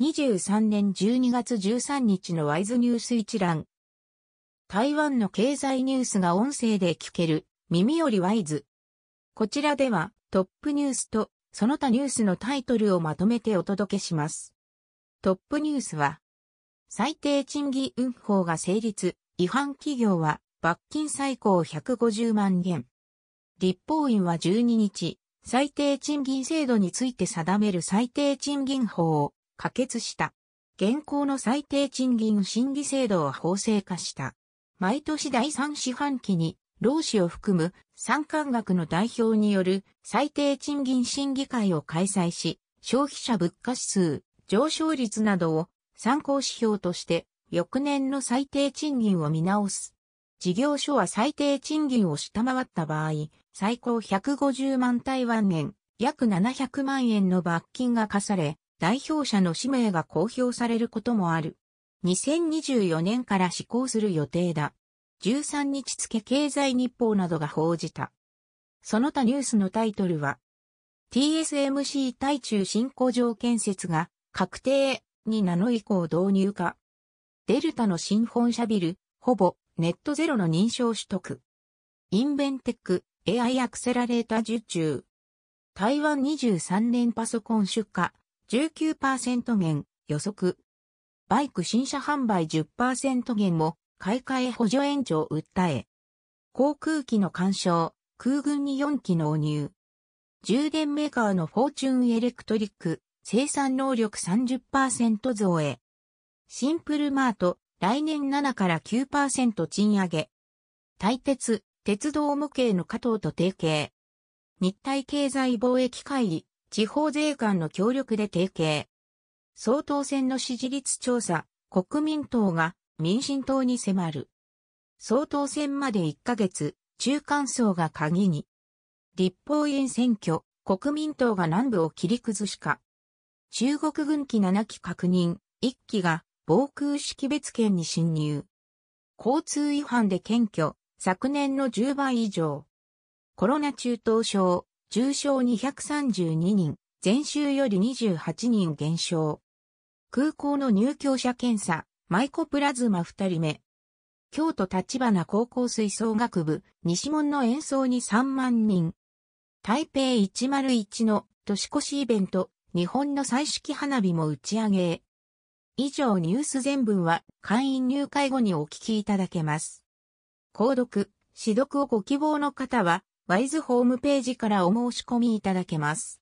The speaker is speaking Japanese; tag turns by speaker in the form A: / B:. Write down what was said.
A: 2023年12月13日のワイズニュース一覧。台湾の経済ニュースが音声で聞ける耳よりワイズ。こちらではトップニュースとその他ニュースのタイトルをまとめてお届けします。トップニュースは最低賃金運法が成立、違反企業は罰金最高150万元。立法院は12日、最低賃金制度について定める最低賃金法を可決した。現行の最低賃金審議制度を法制化した。毎年第3四半期に、労使を含む参観学の代表による最低賃金審議会を開催し、消費者物価指数、上昇率などを参考指標として翌年の最低賃金を見直す。事業所は最低賃金を下回った場合、最高150万台湾円、約700万円の罰金が課され、代表者の氏名が公表されることもある。2024年から施行する予定だ。13日付経済日報などが報じた。その他ニュースのタイトルは、TSMC 対中新工場建設が確定にナノ以降導入か。デルタの新本社ビル、ほぼネットゼロの認証取得。インベンテック AI アクセラレータ受注。台湾23年パソコン出荷19%減予測。バイク新車販売10%減も買い替え補助延長訴え。航空機の干渉、空軍に4機納入。充電メーカーのフォーチュンエレクトリック、生産能力30%増へ。シンプルマート、来年7から9%賃上げ。大鉄、鉄道模型の加藤と提携。日体経済貿易会議、地方税関の協力で提携。総統選の支持率調査、国民党が民進党に迫る。総統選まで1ヶ月、中間層が鍵に。立法院選挙、国民党が南部を切り崩しか。中国軍機7機確認、1機が防空識別圏に侵入。交通違反で検挙、昨年の10倍以上。コロナ中等症、重症232人、前週より28人減少。空港の入居者検査、マイコプラズマ2人目。京都立花高校吹奏楽部、西門の演奏に3万人。台北101の年越しイベント、日本の彩色花火も打ち上げ以上ニュース全文は会員入会後にお聞きいただけます。購読、指読をご希望の方は、ワイズホームページからお申し込みいただけます。